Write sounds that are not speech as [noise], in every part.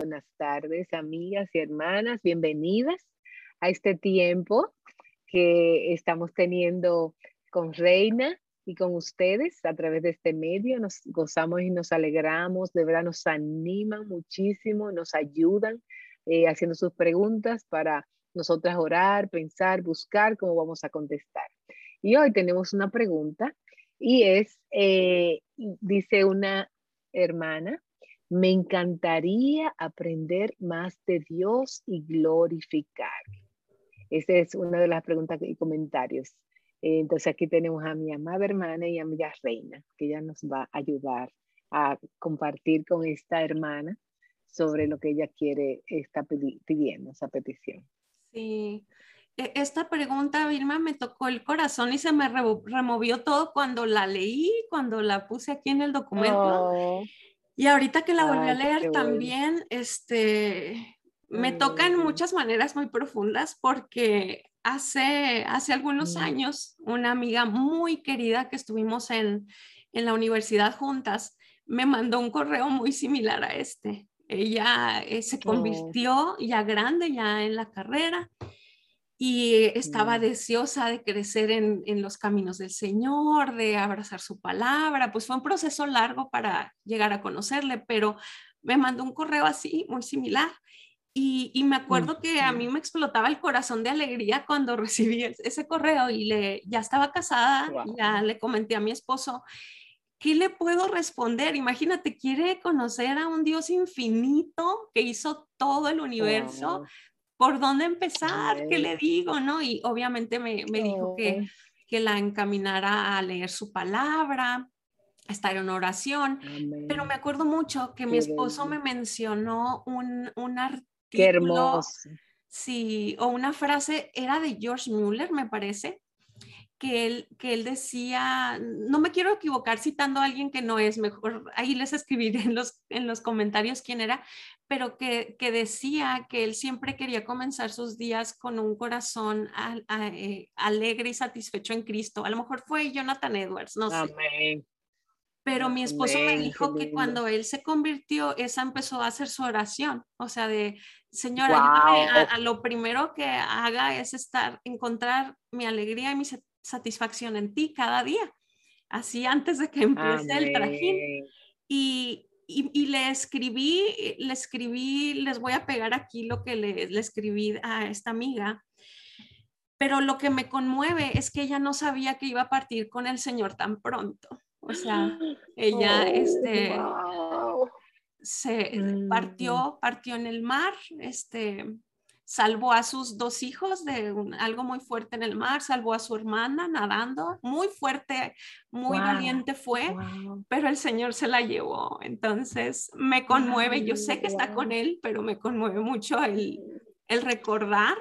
buenas tardes, amigas y hermanas. Bienvenidas a este tiempo que estamos teniendo con Reina y con ustedes a través de este medio. Nos gozamos y nos alegramos, de verdad nos animan muchísimo, nos ayudan eh, haciendo sus preguntas para nosotras orar, pensar, buscar cómo vamos a contestar. Y hoy tenemos una pregunta y es, eh, dice una hermana, me encantaría aprender más de Dios y glorificar. Esa es una de las preguntas y comentarios. Entonces aquí tenemos a mi amada hermana y amiga Reina, que ella nos va a ayudar a compartir con esta hermana sobre lo que ella quiere, está pidiendo, esa petición. Sí, e, esta pregunta, Vilma, me tocó el corazón y se me removió todo cuando la leí, cuando la puse aquí en el documento. Oh. Y ahorita que la volví a leer también, este, me toca en muchas maneras muy profundas porque hace, hace algunos mm. años una amiga muy querida que estuvimos en, en la universidad juntas me mandó un correo muy similar a este. Ella eh, se oh. convirtió ya grande, ya en la carrera, y estaba mm. deseosa de crecer en, en, los caminos del Señor, de abrazar su palabra. Pues fue un proceso largo para llegar a conocerle, pero me mandó un correo así, muy similar. Y, y me acuerdo que a mí me explotaba el corazón de alegría cuando [laughs] recibí ese correo y le, ya estaba casada, ya le comenté a mi esposo, ¿qué le puedo responder? Imagínate, quiere conocer a un Dios infinito que hizo todo el universo, ¿por dónde empezar? ¿Qué le digo? ¿No? Y obviamente me, me dijo que, que la encaminara a leer su palabra, a estar en oración, pero me acuerdo mucho que mi esposo me mencionó un, un artículo. Qué hermoso. Sí, o una frase, era de George Mueller, me parece, que él, que él decía, no me quiero equivocar citando a alguien que no es, mejor ahí les escribiré en los, en los comentarios quién era, pero que, que decía que él siempre quería comenzar sus días con un corazón eh, alegre y satisfecho en Cristo. A lo mejor fue Jonathan Edwards, no sé. Pero mi esposo me dijo que cuando él se convirtió, esa empezó a hacer su oración, o sea, de, Señora, a, a, lo primero que haga es estar, encontrar mi alegría y mi satisfacción en ti cada día, así antes de que empiece el trajín. Y, y, le escribí, le escribí, les voy a pegar aquí lo que le, le, escribí a esta amiga, pero lo que me conmueve es que ella no sabía que iba a partir con el Señor tan pronto. O sea, [gasps] ella, este, se mm. partió, partió en el mar, este, salvó a sus dos hijos de algo muy fuerte en el mar, salvó a su hermana nadando, muy fuerte, muy valiente fue, pero el Señor se la llevó. Entonces me conmueve, yo sé que está con él, pero me conmueve mucho el, el recordar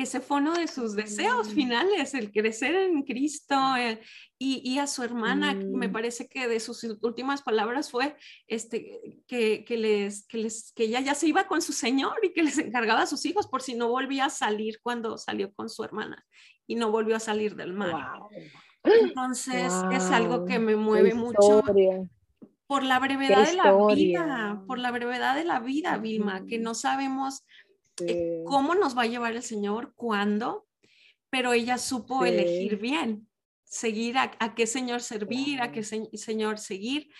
que ese fue uno de sus deseos finales, el crecer en Cristo eh, y, a su hermana, me mm. parece que de sus últimas palabras fue este, que, que, les, que, les, que ella ya se iba con su Señor y que les encargaba a sus hijos por si no volvía a salir cuando salió con su hermana y no volvió a salir del mar. Entonces es algo que me mueve mucho por la brevedad de la vida, por la brevedad de la vida, Vilma, que no sabemos eh, cómo nos va a llevar el Señor, cuándo, pero ella supo elegir bien, seguir a, qué Señor servir, a qué Señor seguir,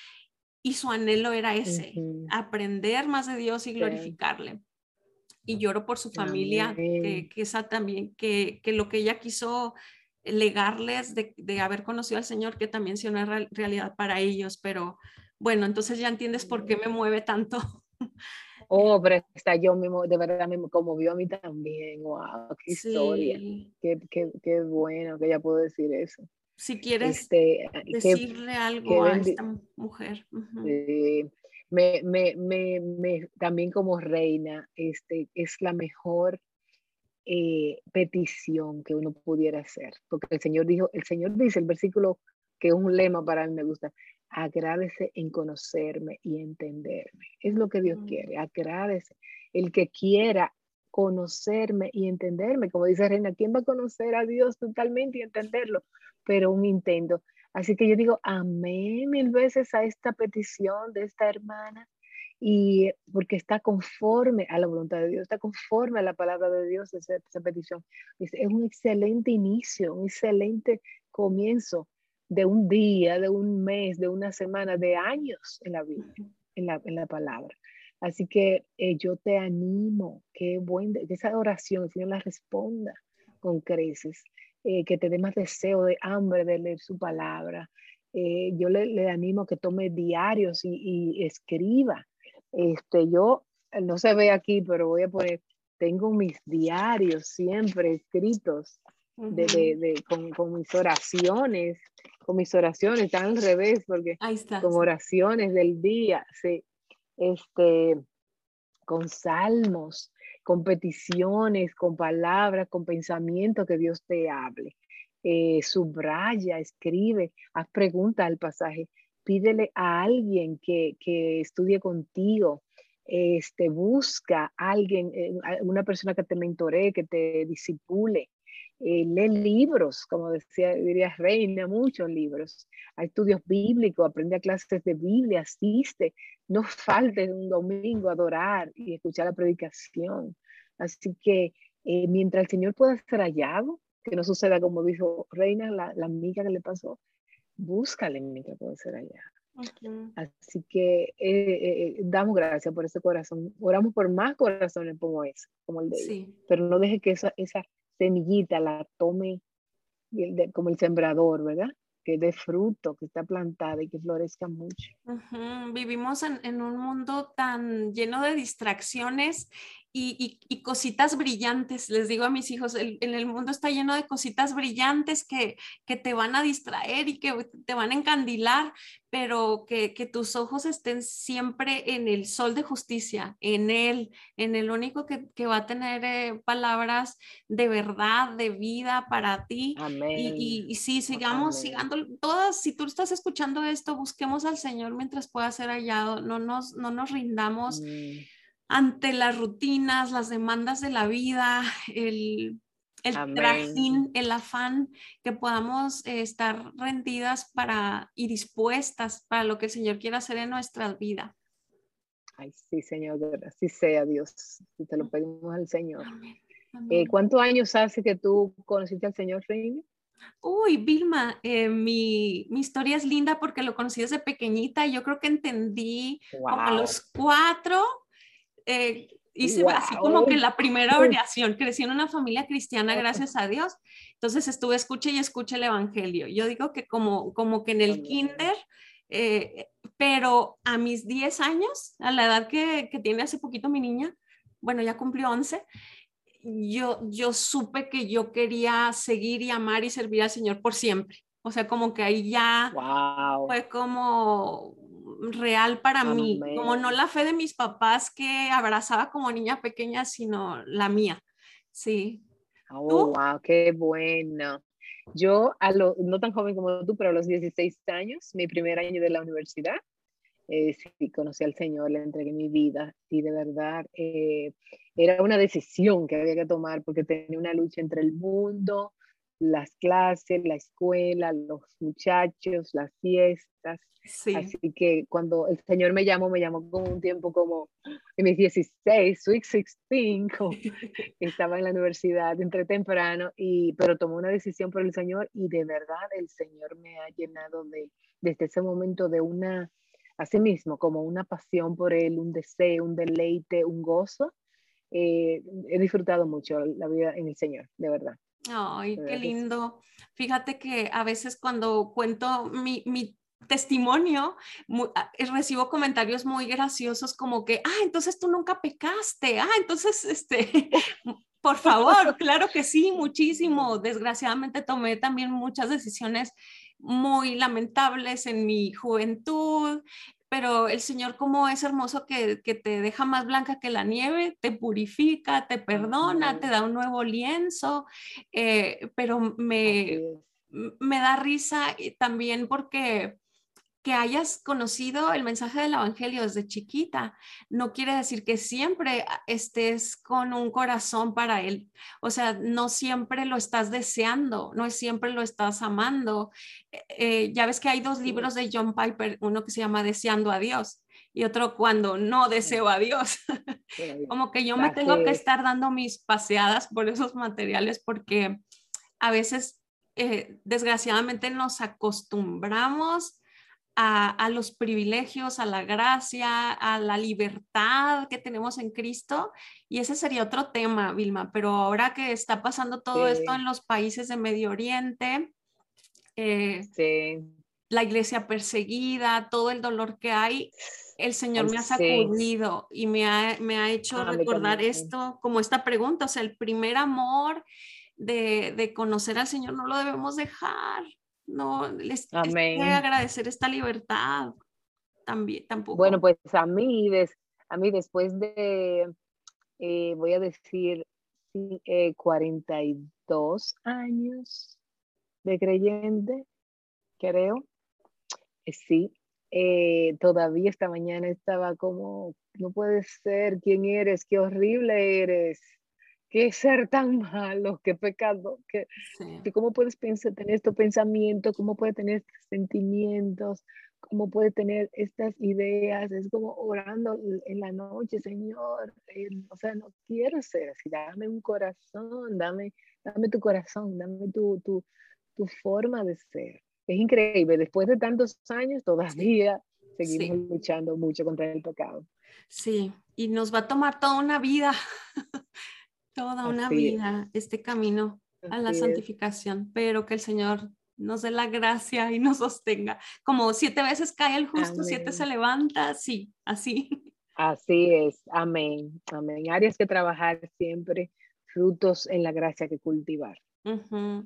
y su anhelo era ese, aprender más de Dios y glorificarle. Y lloro por su familia, que, esa también, que, que, lo que ella quiso legarles de, de, haber conocido al Señor, que también sea una realidad para ellos, pero bueno, entonces ya entiendes por qué me mueve tanto [laughs] Oh, pero está yo mismo, de verdad me conmovió a mí también. Wow, qué historia. Qué, qué, qué, bueno que ella pudo decir eso. Si quieres este, decirle algo a esta mujer. me, me, me, me, también como reina, este, es la mejor eh, petición que uno pudiera hacer. Porque el Señor dijo, el Señor dice, el versículo que es un lema para mí me gusta, agradece en conocerme y entenderme. Es lo que Dios quiere, agradece. El que quiera conocerme y entenderme, como dice Reina, ¿quién va a conocer a Dios totalmente y entenderlo? Pero un intento. Así que yo digo amén mil veces a esta petición de esta hermana y porque está conforme a la voluntad de Dios, está conforme a la palabra de Dios esa, esa petición. Es, es, un excelente inicio, un excelente comienzo de un día, de un mes, de una semana, de años en la Biblia, en la, en la palabra. Así que eh, yo te animo, que, buen, que esa oración el Señor la responda con creces, eh, que te dé más deseo de hambre de leer su palabra. Eh, yo le, le, animo que tome diarios y, y, escriba. Este, yo, no se ve aquí, pero voy a poner, tengo mis diarios siempre escritos de, de, de, con, con, mis oraciones, con mis oraciones, están al revés, porque con oraciones del día, sí, este, con salmos, con peticiones, con palabras, con pensamientos que Dios te hable. Eh, subraya, escribe, haz preguntas al pasaje, pídele a alguien que, que estudie contigo, este, busca a alguien, eh, una persona que te mentoree, que te disipule, eh, lee libros, como decía, diría Reina, muchos libros. Hay estudios bíblicos, aprende a clases de Biblia, asiste. No falte un domingo a adorar y escuchar la predicación. Así que eh, mientras el Señor pueda ser hallado, que no suceda como dijo Reina, la, la amiga que le pasó, búscale mientras pueda ser hallado. Okay. Así que eh, eh, eh, damos gracias por ese corazón. Oramos por más corazones como ese, como el de sí. Pero no deje que esa, esa semillita la tome como el sembrador, ¿verdad? Que dé fruto, que está plantada y que florezca mucho. Uh -huh. Vivimos en, en, un mundo tan lleno de distracciones y, y, y, cositas brillantes. Les digo a mis hijos, el, en el mundo está lleno de cositas brillantes que, que te van a distraer y que te van a encandilar, pero que, que, tus ojos estén siempre en el sol de justicia, en Él, en el único que, que va a tener eh, palabras de verdad, de vida para ti. Amén. Y, y, sí, sigamos, Amén. sigando todas, si tú estás escuchando esto, busquemos al Señor mientras pueda ser hallado, no nos, no nos rindamos. Mm ante las rutinas, las demandas de la vida, el, el trajín, el afán, que podamos eh, estar rendidas para y dispuestas para lo que el Señor quiera hacer en nuestra vida. Ay, sí, Señor, así sea Dios, y te lo pedimos al Señor. Amén. Amén. Eh, ¿Cuántos años hace que tú conociste al Señor, Reina? Uy, Vilma, eh, mi, mi, historia es linda porque lo conocí desde pequeñita. Yo creo que entendí wow. como a los cuatro eh, hice wow. así como que la primera oración, crecí en una familia cristiana, gracias a Dios, entonces estuve escucha y escucha el Evangelio. Yo digo que como, como que en el kinder, eh, pero a mis 10 años, a la edad que, que, tiene hace poquito mi niña, bueno, ya cumplió 11, yo, yo supe que yo quería seguir y amar y servir al Señor por siempre. O sea, como que ahí ya wow. fue como real para Amén. mí, como no la fe de mis papás que abrazaba como niña pequeña, sino la mía. Sí. Oh, wow, qué bueno. Yo, a lo, no tan joven como tú, pero a los 16 años, mi primer año de la universidad, eh, sí, conocí al Señor, le entregué mi vida y de verdad eh, era una decisión que había que tomar porque tenía una lucha entre el mundo, las clases, la escuela, los muchachos, las fiestas. Sí. Así que cuando el Señor me llamó, me llamó con un tiempo como en mis 16, Sweet 16, estaba en la universidad, entré temprano, y, pero tomé una decisión por el Señor y de verdad el Señor me ha llenado de, desde ese momento de una, así mismo, como una pasión por Él, un deseo, un deleite, un gozo. Eh, he disfrutado mucho la vida en el Señor, de verdad. Ay, qué lindo. Fíjate que a veces cuando cuento mi, mi testimonio, muy, recibo comentarios muy graciosos como que, ah, entonces tú nunca pecaste, ah, entonces, [laughs] este, por favor, claro que sí, muchísimo. Desgraciadamente tomé también muchas decisiones muy lamentables en mi juventud, pero el Señor como es hermoso que, que, te deja más blanca que la nieve, te purifica, te perdona, te da un nuevo lienzo, eh, pero me, me da risa también porque que hayas conocido el mensaje del Evangelio desde chiquita, no quiere decir que siempre estés con un corazón para Él. O sea, no siempre lo estás deseando, no siempre lo estás amando. Eh, ya ves que hay dos libros de John Piper, uno que se llama Deseando a Dios y otro cuando no deseo a Dios. [laughs] Como que yo me tengo que estar dando mis paseadas por esos materiales porque a veces, eh, desgraciadamente, nos acostumbramos a, los privilegios, a la gracia, a la libertad que tenemos en Cristo. Y ese sería otro tema, Vilma. Pero ahora que está pasando todo esto en los países de Medio Oriente, eh, la iglesia perseguida, todo el dolor que hay, el Señor me ha sacudido y me ha, me ha hecho recordar esto, como esta pregunta, o sea, el primer amor de, de conocer al Señor no lo debemos dejar, no, les, Amén. agradecer esta libertad también, tampoco. Bueno, pues a mí, a mí después de, eh, voy a decir, 42 eh, años de creyente, creo, eh, sí, todavía esta mañana estaba como, no puede ser, ¿quién eres? Qué horrible eres qué ser tan malo, qué pecado, que, cómo puedes pensar, tener estos pensamientos, cómo puedes tener estos sentimientos, cómo puedes tener estas ideas, es como orando en la noche, Señor, o sea, no quiero ser así, dame un corazón, dame, dame tu corazón, dame tu, tu, tu forma de ser. Es increíble, después de tantos años todavía seguimos luchando mucho contra el pecado. Sí, y nos va a tomar toda una vida [laughs] toda una vida este camino a la santificación, pero que el Señor nos dé la gracia y nos sostenga. Como siete veces cae el justo, siete se levanta, sí, así. [laughs] Así es, amén, amén. Áreas que trabajar siempre, frutos en la gracia que cultivar,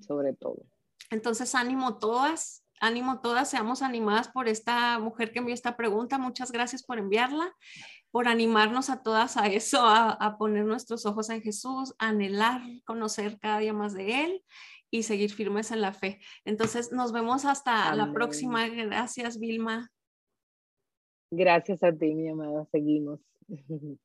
sobre todo. Entonces, ánimo todas, ánimo todas, seamos animadas por esta mujer que envió esta pregunta. Muchas gracias por enviarla por animarnos a todas a eso, a, poner nuestros ojos en Jesús, anhelar conocer cada día más de Él y seguir firmes en la fe. Entonces, nos vemos hasta la próxima. Gracias, Vilma. Gracias a ti, mi amada. Seguimos. [laughs]